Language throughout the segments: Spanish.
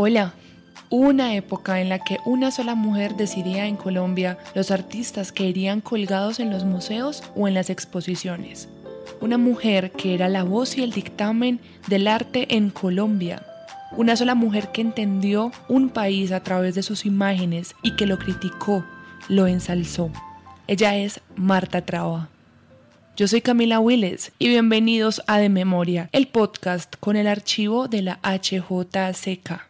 Hola. Una época en la que una sola mujer decidía en Colombia los artistas que irían colgados en los museos o en las exposiciones. Una mujer que era la voz y el dictamen del arte en Colombia. Una sola mujer que entendió un país a través de sus imágenes y que lo criticó, lo ensalzó. Ella es Marta Traba. Yo soy Camila Willes y bienvenidos a De Memoria, el podcast con el archivo de la HJCK.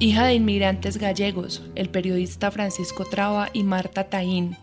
Hija de inmigrantes gallegos, el periodista Francisco Traba y Marta Taín.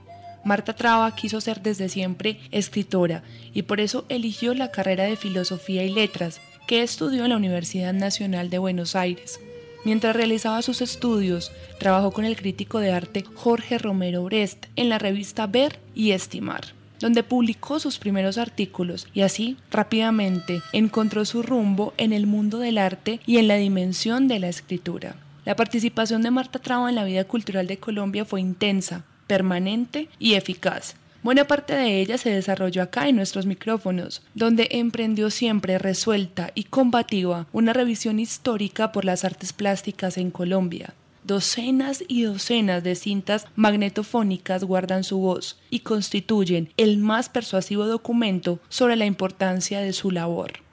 Marta Traba quiso ser desde siempre escritora y por eso eligió la carrera de Filosofía y Letras, que estudió en la Universidad Nacional de Buenos Aires. Mientras realizaba sus estudios, trabajó con el crítico de arte Jorge Romero Brest en la revista Ver y Estimar, donde publicó sus primeros artículos y así rápidamente encontró su rumbo en el mundo del arte y en la dimensión de la escritura. La participación de Marta Traba en la vida cultural de Colombia fue intensa, permanente y eficaz. Buena parte de ella se desarrolló acá en nuestros micrófonos, donde emprendió siempre resuelta y combativa una revisión histórica por las artes plásticas en Colombia. Docenas y docenas de cintas magnetofónicas guardan su voz y constituyen el más persuasivo documento sobre la importancia de su labor.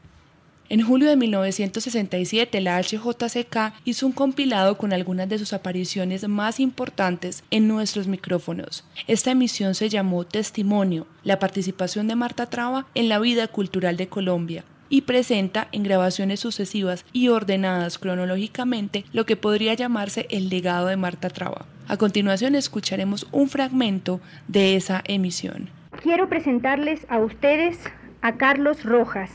En julio de 1967, la HJCK hizo un compilado con algunas de sus apariciones más importantes en nuestros micrófonos. Esta emisión se llamó Testimonio, la participación de Marta Traba en la vida cultural de Colombia y presenta en grabaciones sucesivas y ordenadas cronológicamente lo que podría llamarse el legado de Marta Traba. A continuación escucharemos un fragmento de esa emisión. Quiero presentarles a ustedes a Carlos Rojas,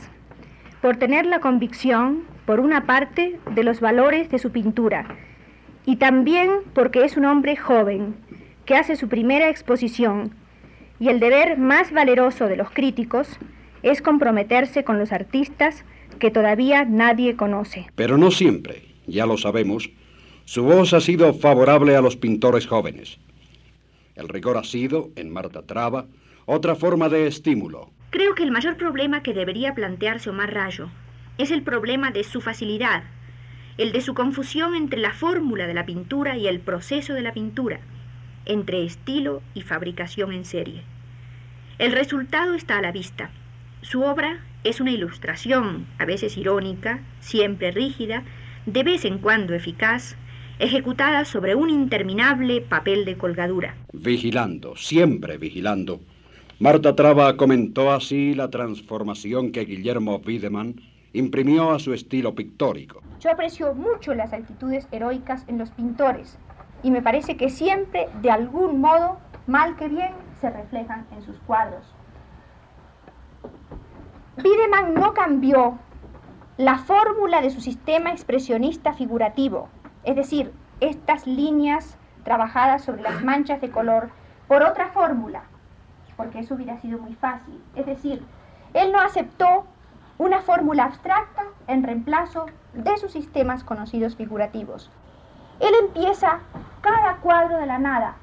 por tener la convicción, por una parte, de los valores de su pintura, y también porque es un hombre joven, que hace su primera exposición, y el deber más valeroso de los críticos es comprometerse con los artistas que todavía nadie conoce. Pero no siempre, ya lo sabemos, su voz ha sido favorable a los pintores jóvenes. El rigor ha sido, en Marta Traba, otra forma de estímulo, Creo que el mayor problema que debería plantearse Omar Rayo es el problema de su facilidad, el de su confusión entre la fórmula de la pintura y el proceso de la pintura, entre estilo y fabricación en serie. El resultado está a la vista. Su obra es una ilustración, a veces irónica, siempre rígida, de vez en cuando eficaz, ejecutada sobre un interminable papel de colgadura. Vigilando, siempre vigilando Marta Traba comentó así la transformación que Guillermo Wiedemann imprimió a su estilo pictórico. Yo aprecio mucho las actitudes heroicas en los pintores y me parece que siempre, de algún modo, mal que bien, se reflejan en sus cuadros. Wiedemann no cambió la fórmula de su sistema expresionista figurativo, es decir, estas líneas trabajadas sobre las manchas de color, por otra fórmula, porque eso hubiera sido muy fácil. Es decir, él no aceptó una fórmula abstracta en reemplazo de sus sistemas conocidos figurativos. Él empieza cada cuadro de la nada,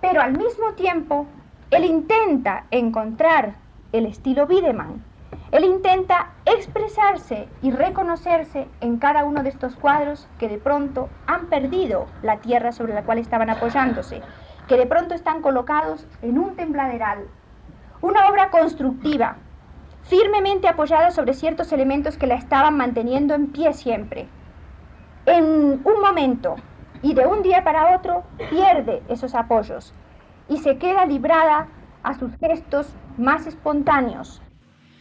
pero al mismo tiempo él intenta encontrar el estilo Wiedemann. Él intenta expresarse y reconocerse en cada uno de estos cuadros que de pronto han perdido la tierra sobre la cual estaban apoyándose que de pronto están colocados en un tembladeral. Una obra constructiva, firmemente apoyada sobre ciertos elementos que la estaban manteniendo en pie siempre. En un momento y de un día para otro pierde esos apoyos y se queda librada a sus gestos más espontáneos.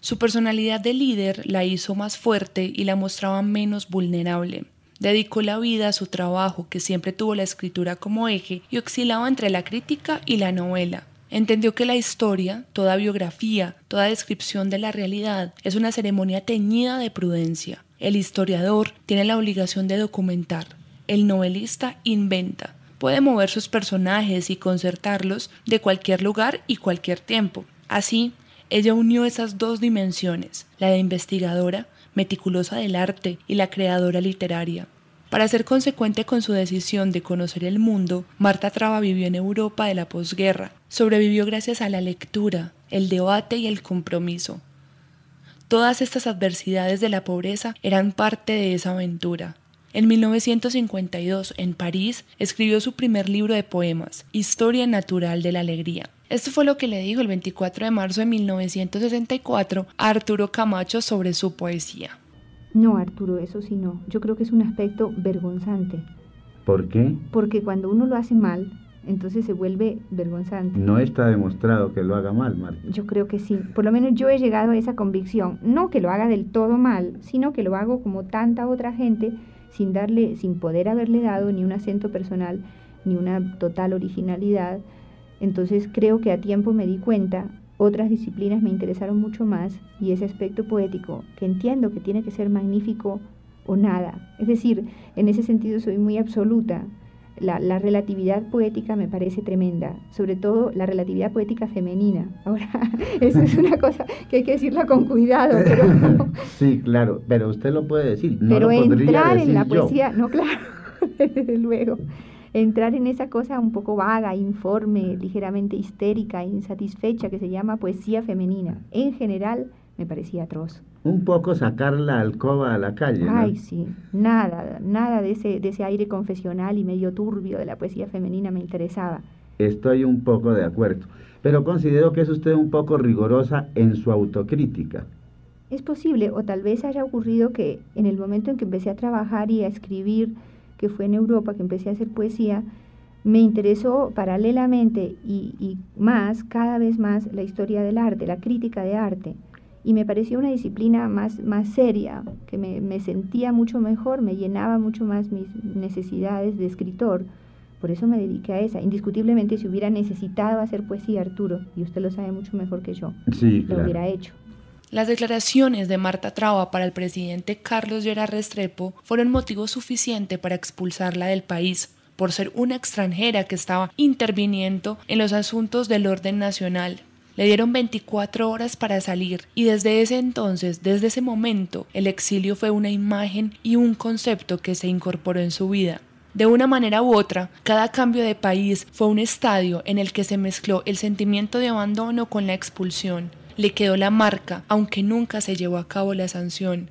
Su personalidad de líder la hizo más fuerte y la mostraba menos vulnerable. Dedicó la vida a su trabajo, que siempre tuvo la escritura como eje, y oscilaba entre la crítica y la novela. Entendió que la historia, toda biografía, toda descripción de la realidad, es una ceremonia teñida de prudencia. El historiador tiene la obligación de documentar. El novelista inventa. Puede mover sus personajes y concertarlos de cualquier lugar y cualquier tiempo. Así, ella unió esas dos dimensiones, la de investigadora meticulosa del arte y la creadora literaria. Para ser consecuente con su decisión de conocer el mundo, Marta Traba vivió en Europa de la posguerra. Sobrevivió gracias a la lectura, el debate y el compromiso. Todas estas adversidades de la pobreza eran parte de esa aventura. En 1952, en París, escribió su primer libro de poemas, Historia Natural de la Alegría. Esto fue lo que le dijo el 24 de marzo de 1964 a Arturo Camacho sobre su poesía. No, Arturo, eso sí no. Yo creo que es un aspecto vergonzante. ¿Por qué? Porque cuando uno lo hace mal, entonces se vuelve vergonzante. No está demostrado que lo haga mal, Marta. Yo creo que sí. Por lo menos yo he llegado a esa convicción. No que lo haga del todo mal, sino que lo hago como tanta otra gente, sin darle, sin poder haberle dado ni un acento personal, ni una total originalidad. Entonces creo que a tiempo me di cuenta, otras disciplinas me interesaron mucho más y ese aspecto poético, que entiendo que tiene que ser magnífico o nada. Es decir, en ese sentido soy muy absoluta la, relatividad poética me parece tremenda, sobre todo la relatividad poética femenina. Ahora, eso es una cosa que hay que decirla con cuidado. Pero, sí, claro, pero usted lo puede decir. No pero entrar en la poesía, no, claro, desde luego. Entrar en esa cosa un poco vaga, informe, ligeramente histérica, insatisfecha, que se llama poesía femenina. En general, me parecía atroz. Un poco sacar la alcoba a la calle. ¿no? Ay, sí, nada, nada de ese, de ese aire confesional y medio turbio de la poesía femenina me interesaba. Estoy un poco de acuerdo, pero considero que es usted un poco rigorosa en su autocrítica. Es posible, o tal vez haya ocurrido que en el momento en que empecé a trabajar y a escribir, que fue en Europa, que empecé a hacer poesía, me interesó paralelamente y, y más, cada vez más, la historia del arte, la crítica de arte y me pareció una disciplina más, más seria, que me, me, sentía mucho mejor, me llenaba mucho más mis necesidades de escritor. Por eso me dediqué a esa. Indiscutiblemente, si hubiera necesitado hacer poesía, Arturo, y usted lo sabe mucho mejor que yo, lo hubiera hecho. Las declaraciones de Marta Traba para el presidente Carlos Gerard Restrepo fueron motivo suficiente para expulsarla del país por ser una extranjera que estaba interviniendo en los asuntos del orden nacional le dieron 24 horas para salir y desde ese entonces, desde ese momento, el exilio fue una imagen y un concepto que se incorporó en su vida. De una manera u otra, cada cambio de país fue un estadio en el que se mezcló el sentimiento de abandono con la expulsión. Le quedó la marca, aunque nunca se llevó a cabo la sanción.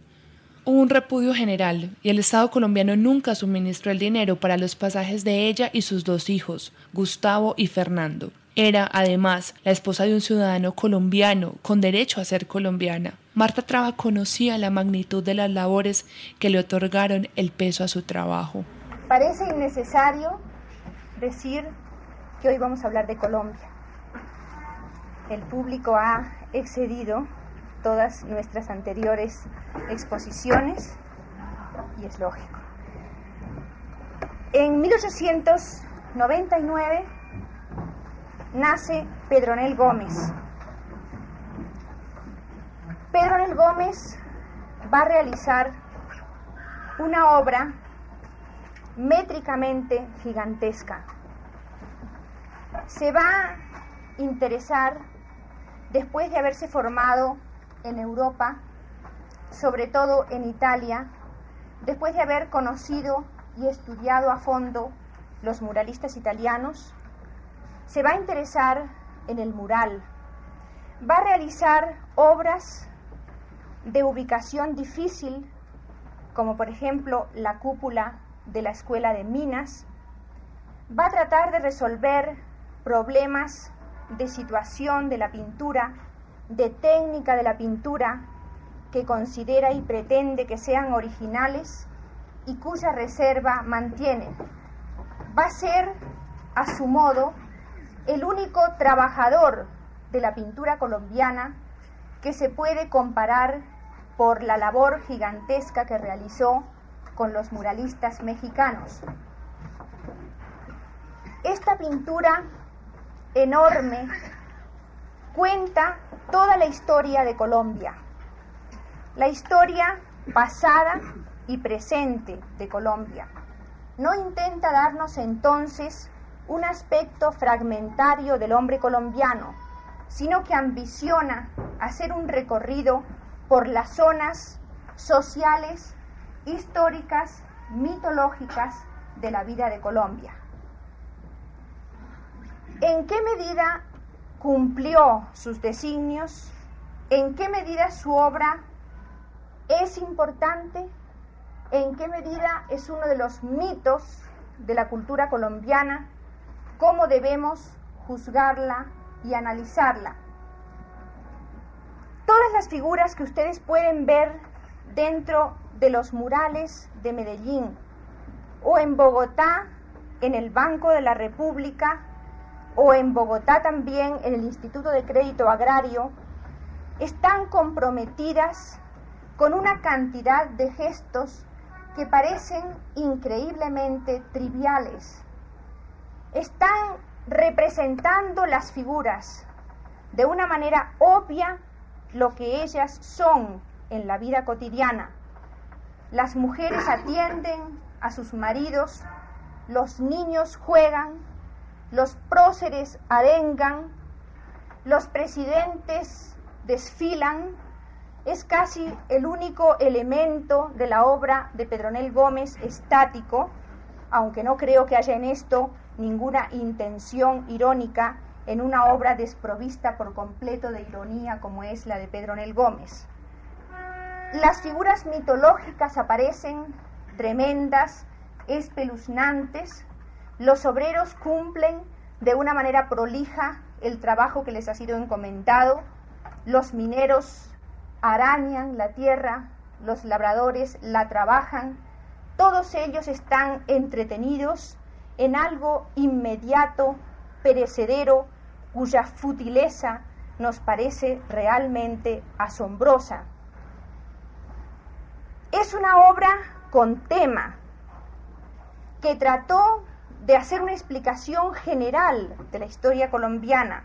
Hubo un repudio general y el Estado colombiano nunca suministró el dinero para los pasajes de ella y sus dos hijos, Gustavo y Fernando. Era, además, la esposa de un ciudadano colombiano con derecho a ser colombiana. Marta Traba conocía la magnitud de las labores que le otorgaron el peso a su trabajo. Parece innecesario decir que hoy vamos a hablar de Colombia. El público ha excedido todas nuestras anteriores exposiciones y es lógico. En 1899 nace Pedronel Gómez. Pedronel Gómez va a realizar una obra métricamente gigantesca. Se va a interesar, después de haberse formado en Europa, sobre todo en Italia, después de haber conocido y estudiado a fondo los muralistas italianos, se va a interesar en el mural, va a realizar obras de ubicación difícil, como por ejemplo la cúpula de la Escuela de Minas, va a tratar de resolver problemas de situación de la pintura, de técnica de la pintura, que considera y pretende que sean originales y cuya reserva mantiene. Va a ser, a su modo, el único trabajador de la pintura colombiana que se puede comparar por la labor gigantesca que realizó con los muralistas mexicanos. Esta pintura enorme cuenta toda la historia de Colombia, la historia pasada y presente de Colombia. No intenta darnos entonces un aspecto fragmentario del hombre colombiano, sino que ambiciona hacer un recorrido por las zonas sociales, históricas, mitológicas de la vida de Colombia. ¿En qué medida cumplió sus designios? en qué medida su obra es importante, en qué medida es uno de los mitos de la cultura colombiana, cómo debemos juzgarla y analizarla. Todas las figuras que ustedes pueden ver dentro de los murales de Medellín o en Bogotá, en el Banco de la República, o en Bogotá también, en el Instituto de Crédito Agrario, están comprometidas con una cantidad de gestos que parecen increíblemente triviales. Están representando las figuras de una manera obvia lo que ellas son en la vida cotidiana. Las mujeres atienden a sus maridos, los niños juegan, los próceres arengan, los presidentes desfilan, es casi el único elemento de la obra de Pedronel Gómez estático, aunque no creo que haya en esto ninguna intención irónica en una obra desprovista por completo de ironía como es la de Pedronel Gómez. Las figuras mitológicas aparecen tremendas, espeluznantes, los obreros cumplen de una manera prolija el trabajo que les ha sido encomendado, los mineros arañan la tierra, los labradores la trabajan, todos ellos están entretenidos en algo inmediato, perecedero, cuya futileza nos parece realmente asombrosa. Es una obra con tema que trató de hacer una explicación general de la historia colombiana.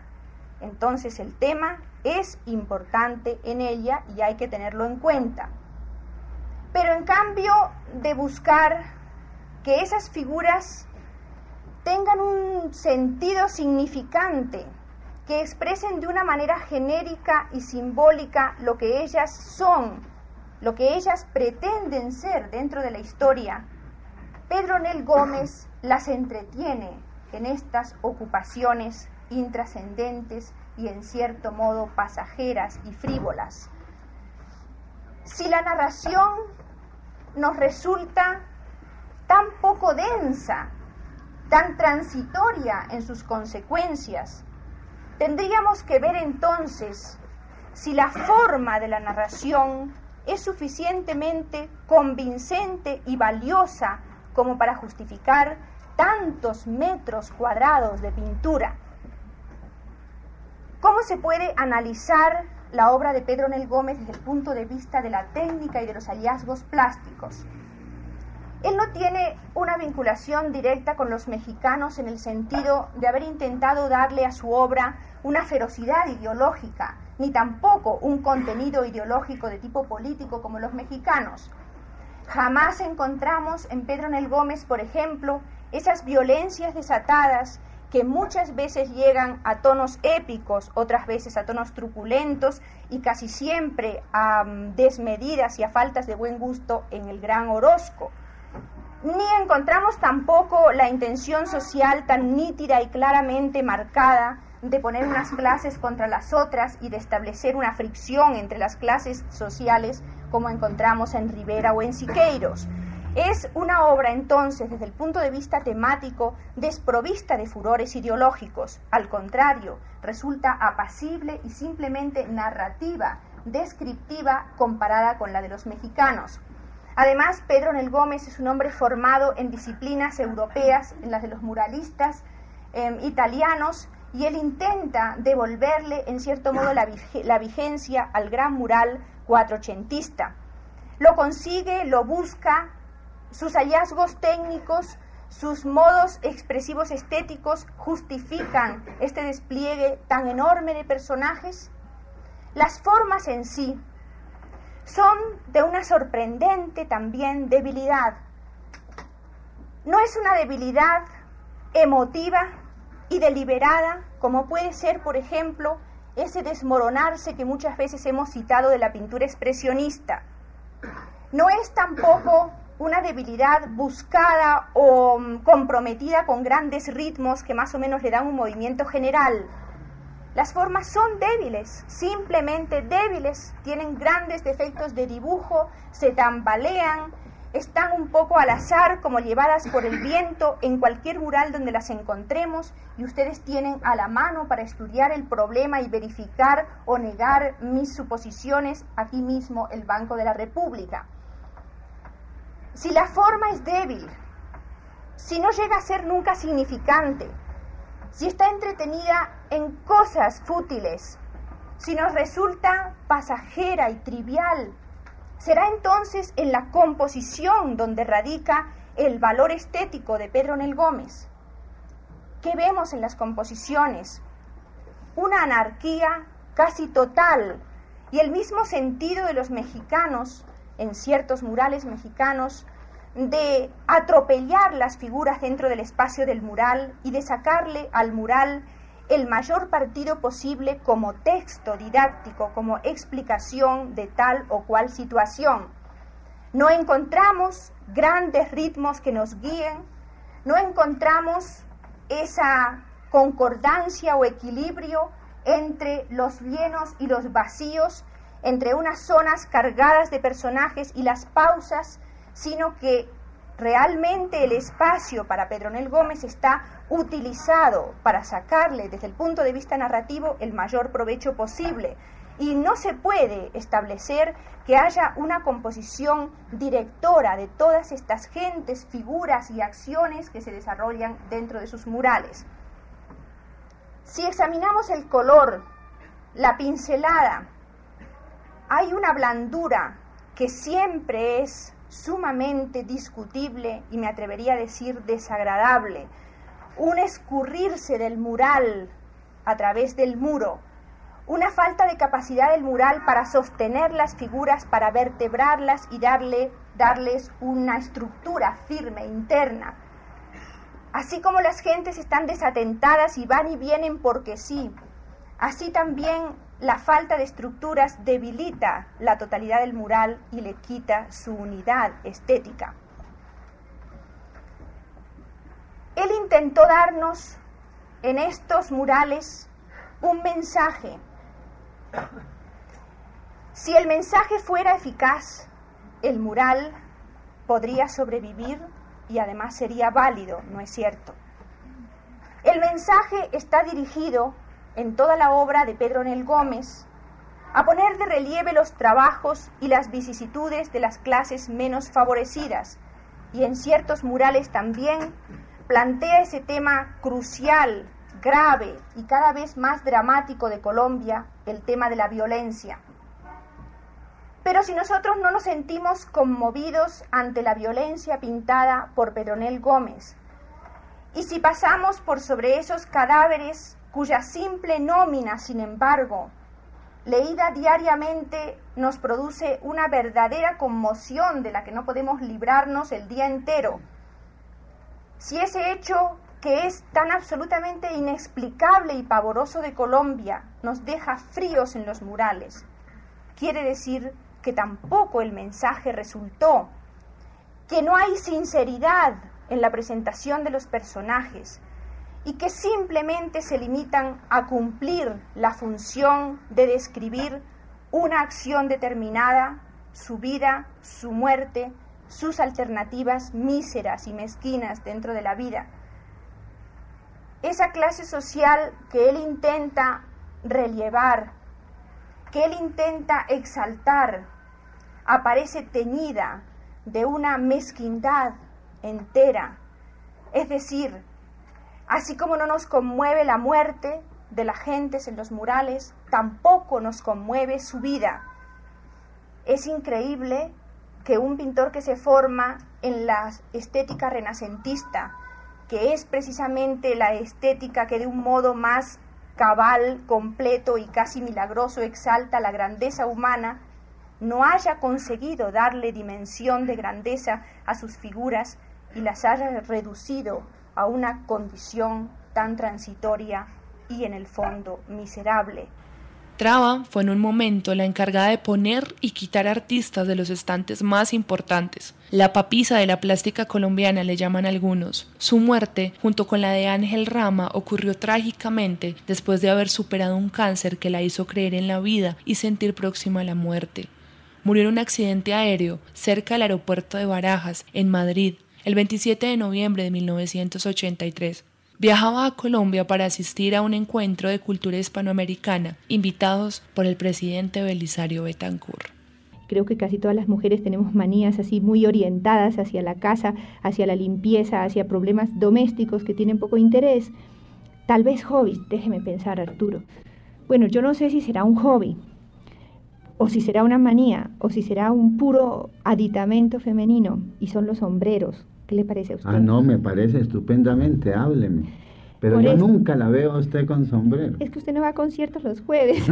Entonces el tema es importante en ella y hay que tenerlo en cuenta. Pero en cambio de buscar que esas figuras tengan un sentido significante, que expresen de una manera genérica y simbólica lo que ellas son, lo que ellas pretenden ser dentro de la historia, Pedro Nel Gómez las entretiene en estas ocupaciones intrascendentes y en cierto modo pasajeras y frívolas. Si la narración nos resulta tan poco densa, tan transitoria en sus consecuencias, tendríamos que ver entonces si la forma de la narración es suficientemente convincente y valiosa como para justificar tantos metros cuadrados de pintura. ¿Cómo se puede analizar la obra de Pedro Nel Gómez desde el punto de vista de la técnica y de los hallazgos plásticos? Él no tiene una vinculación directa con los mexicanos en el sentido de haber intentado darle a su obra una ferocidad ideológica, ni tampoco un contenido ideológico de tipo político como los mexicanos. Jamás encontramos en Pedro Nel Gómez, por ejemplo, esas violencias desatadas que muchas veces llegan a tonos épicos, otras veces a tonos truculentos y casi siempre a mm, desmedidas y a faltas de buen gusto en el gran Orozco. Ni encontramos tampoco la intención social tan nítida y claramente marcada de poner unas clases contra las otras y de establecer una fricción entre las clases sociales como encontramos en Rivera o en Siqueiros. Es una obra entonces, desde el punto de vista temático, desprovista de furores ideológicos. Al contrario, resulta apacible y simplemente narrativa, descriptiva comparada con la de los mexicanos. Además, Pedro Nel Gómez es un hombre formado en disciplinas europeas, en las de los muralistas em, italianos, y él intenta devolverle, en cierto modo, la, la vigencia al gran mural cuatrocentista. Lo consigue, lo busca, sus hallazgos técnicos, sus modos expresivos estéticos justifican este despliegue tan enorme de personajes. Las formas en sí son de una sorprendente también debilidad. No es una debilidad emotiva y deliberada, como puede ser, por ejemplo, ese desmoronarse que muchas veces hemos citado de la pintura expresionista. No es tampoco una debilidad buscada o mm, comprometida con grandes ritmos que más o menos le dan un movimiento general. Las formas son débiles, simplemente débiles, tienen grandes defectos de dibujo, se tambalean, están un poco al azar, como llevadas por el viento en cualquier mural donde las encontremos, y ustedes tienen a la mano para estudiar el problema y verificar o negar mis suposiciones aquí mismo el Banco de la República. Si la forma es débil, si no llega a ser nunca significante, si está entretenida en cosas fútiles, si nos resulta pasajera y trivial, será entonces en la composición donde radica el valor estético de Pedro Nel Gómez. ¿Qué vemos en las composiciones? Una anarquía casi total y el mismo sentido de los mexicanos en ciertos murales mexicanos de atropellar las figuras dentro del espacio del mural y de sacarle al mural el mayor partido posible como texto didáctico, como explicación de tal o cual situación. No encontramos grandes ritmos que nos guíen, no encontramos esa concordancia o equilibrio entre los llenos y los vacíos, entre unas zonas cargadas de personajes y las pausas sino que realmente el espacio para Pedronel Gómez está utilizado para sacarle desde el punto de vista narrativo el mayor provecho posible. Y no se puede establecer que haya una composición directora de todas estas gentes, figuras y acciones que se desarrollan dentro de sus murales. Si examinamos el color, la pincelada, hay una blandura que siempre es sumamente discutible y me atrevería a decir desagradable, un escurrirse del mural a través del muro, una falta de capacidad del mural para sostener las figuras, para vertebrarlas y darle, darles una estructura firme, interna. Así como las gentes están desatentadas y van y vienen porque sí, así también la falta de estructuras debilita la totalidad del mural y le quita su unidad estética. Él intentó darnos en estos murales un mensaje. Si el mensaje fuera eficaz, el mural podría sobrevivir y además sería válido, ¿no es cierto? El mensaje está dirigido en toda la obra de Pedro Nel Gómez a poner de relieve los trabajos y las vicisitudes de las clases menos favorecidas y en ciertos murales también plantea ese tema crucial, grave y cada vez más dramático de Colombia, el tema de la violencia. Pero si nosotros no nos sentimos conmovidos ante la violencia pintada por Pedronel Gómez, y si pasamos por sobre esos cadáveres cuya simple nómina, sin embargo, leída diariamente, nos produce una verdadera conmoción de la que no podemos librarnos el día entero. Si ese hecho que es tan absolutamente inexplicable y pavoroso de Colombia nos deja fríos en los murales, quiere decir que tampoco el mensaje resultó, que no hay sinceridad en la presentación de los personajes, y que simplemente se limitan a cumplir la función de describir una acción determinada, su vida, su muerte, sus alternativas míseras y mezquinas dentro de la vida. Esa clase social que él intenta relevar, que él intenta exaltar, aparece teñida de una mezquindad entera, es decir, Así como no nos conmueve la muerte de las gentes en los murales, tampoco nos conmueve su vida. Es increíble que un pintor que se forma en la estética renacentista, que es precisamente la estética que de un modo más cabal, completo y casi milagroso exalta la grandeza humana, no haya conseguido darle dimensión de grandeza a sus figuras y las haya reducido a una condición tan transitoria y en el fondo miserable. Traba fue en un momento la encargada de poner y quitar artistas de los estantes más importantes. La papisa de la plástica colombiana le llaman algunos. Su muerte, junto con la de Ángel Rama, ocurrió trágicamente después de haber superado un cáncer que la hizo creer en la vida y sentir próxima a la muerte. Murió en un accidente aéreo cerca del aeropuerto de Barajas, en Madrid, el 27 de noviembre de 1983. Viajaba a Colombia para asistir a un encuentro de cultura hispanoamericana, invitados por el presidente Belisario Betancourt. Creo que casi todas las mujeres tenemos manías así muy orientadas hacia la casa, hacia la limpieza, hacia problemas domésticos que tienen poco interés. Tal vez hobbies, déjeme pensar Arturo. Bueno, yo no sé si será un hobby, o si será una manía, o si será un puro aditamento femenino, y son los sombreros, ¿Qué le parece a usted? Ah, no, me parece estupendamente, hábleme. Pero yo nunca la veo a usted con sombrero. Es que usted no va a conciertos los jueves,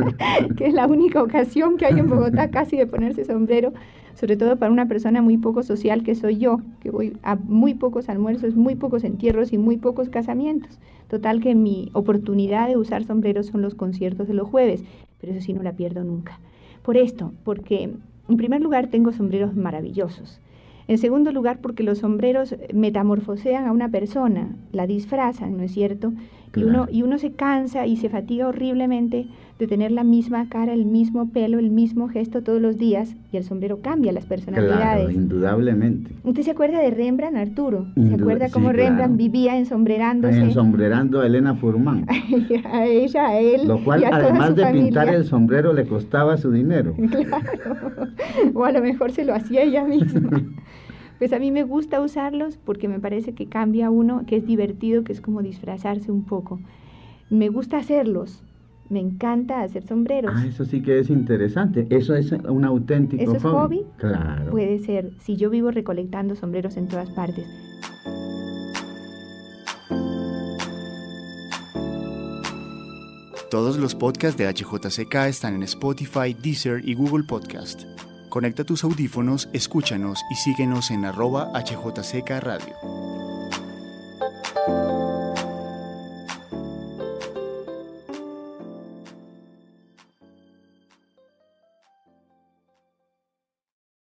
que es la única ocasión que hay en Bogotá casi de ponerse sombrero, sobre todo para una persona muy poco social que soy yo, que voy a muy pocos almuerzos, muy pocos entierros y muy pocos casamientos. Total que mi oportunidad de usar sombreros son los conciertos de los jueves, pero eso sí no la pierdo nunca. Por esto, porque en primer lugar tengo sombreros maravillosos. En segundo lugar, porque los sombreros metamorfosean a una persona, la disfrazan, ¿no es cierto? Y, uno, y uno se cansa y se fatiga horriblemente de tener la misma cara, el mismo pelo, el mismo gesto todos los días y el sombrero cambia las personalidades. Claro, indudablemente. ¿Usted se acuerda de Rembrandt, Arturo? ¿Se acuerda cómo Rembrandt vivía ensombrerándose? Ensombrerando a Elena Furman. a ella, a él. Lo cual, además de pintar el sombrero, le costaba su dinero. claro. O a lo mejor se lo hacía ella misma. Pues a mí me gusta usarlos porque me parece que cambia uno, que es divertido, que es como disfrazarse un poco. Me gusta hacerlos. Me encanta hacer sombreros. Ah, eso sí que es interesante. Eso es un auténtico ¿Eso es hobby. Claro. Puede ser. Si yo vivo recolectando sombreros en todas partes. Todos los podcasts de HJCK están en Spotify, Deezer y Google Podcast. Conecta tus audífonos, escúchanos y síguenos en arroba HJCK Radio.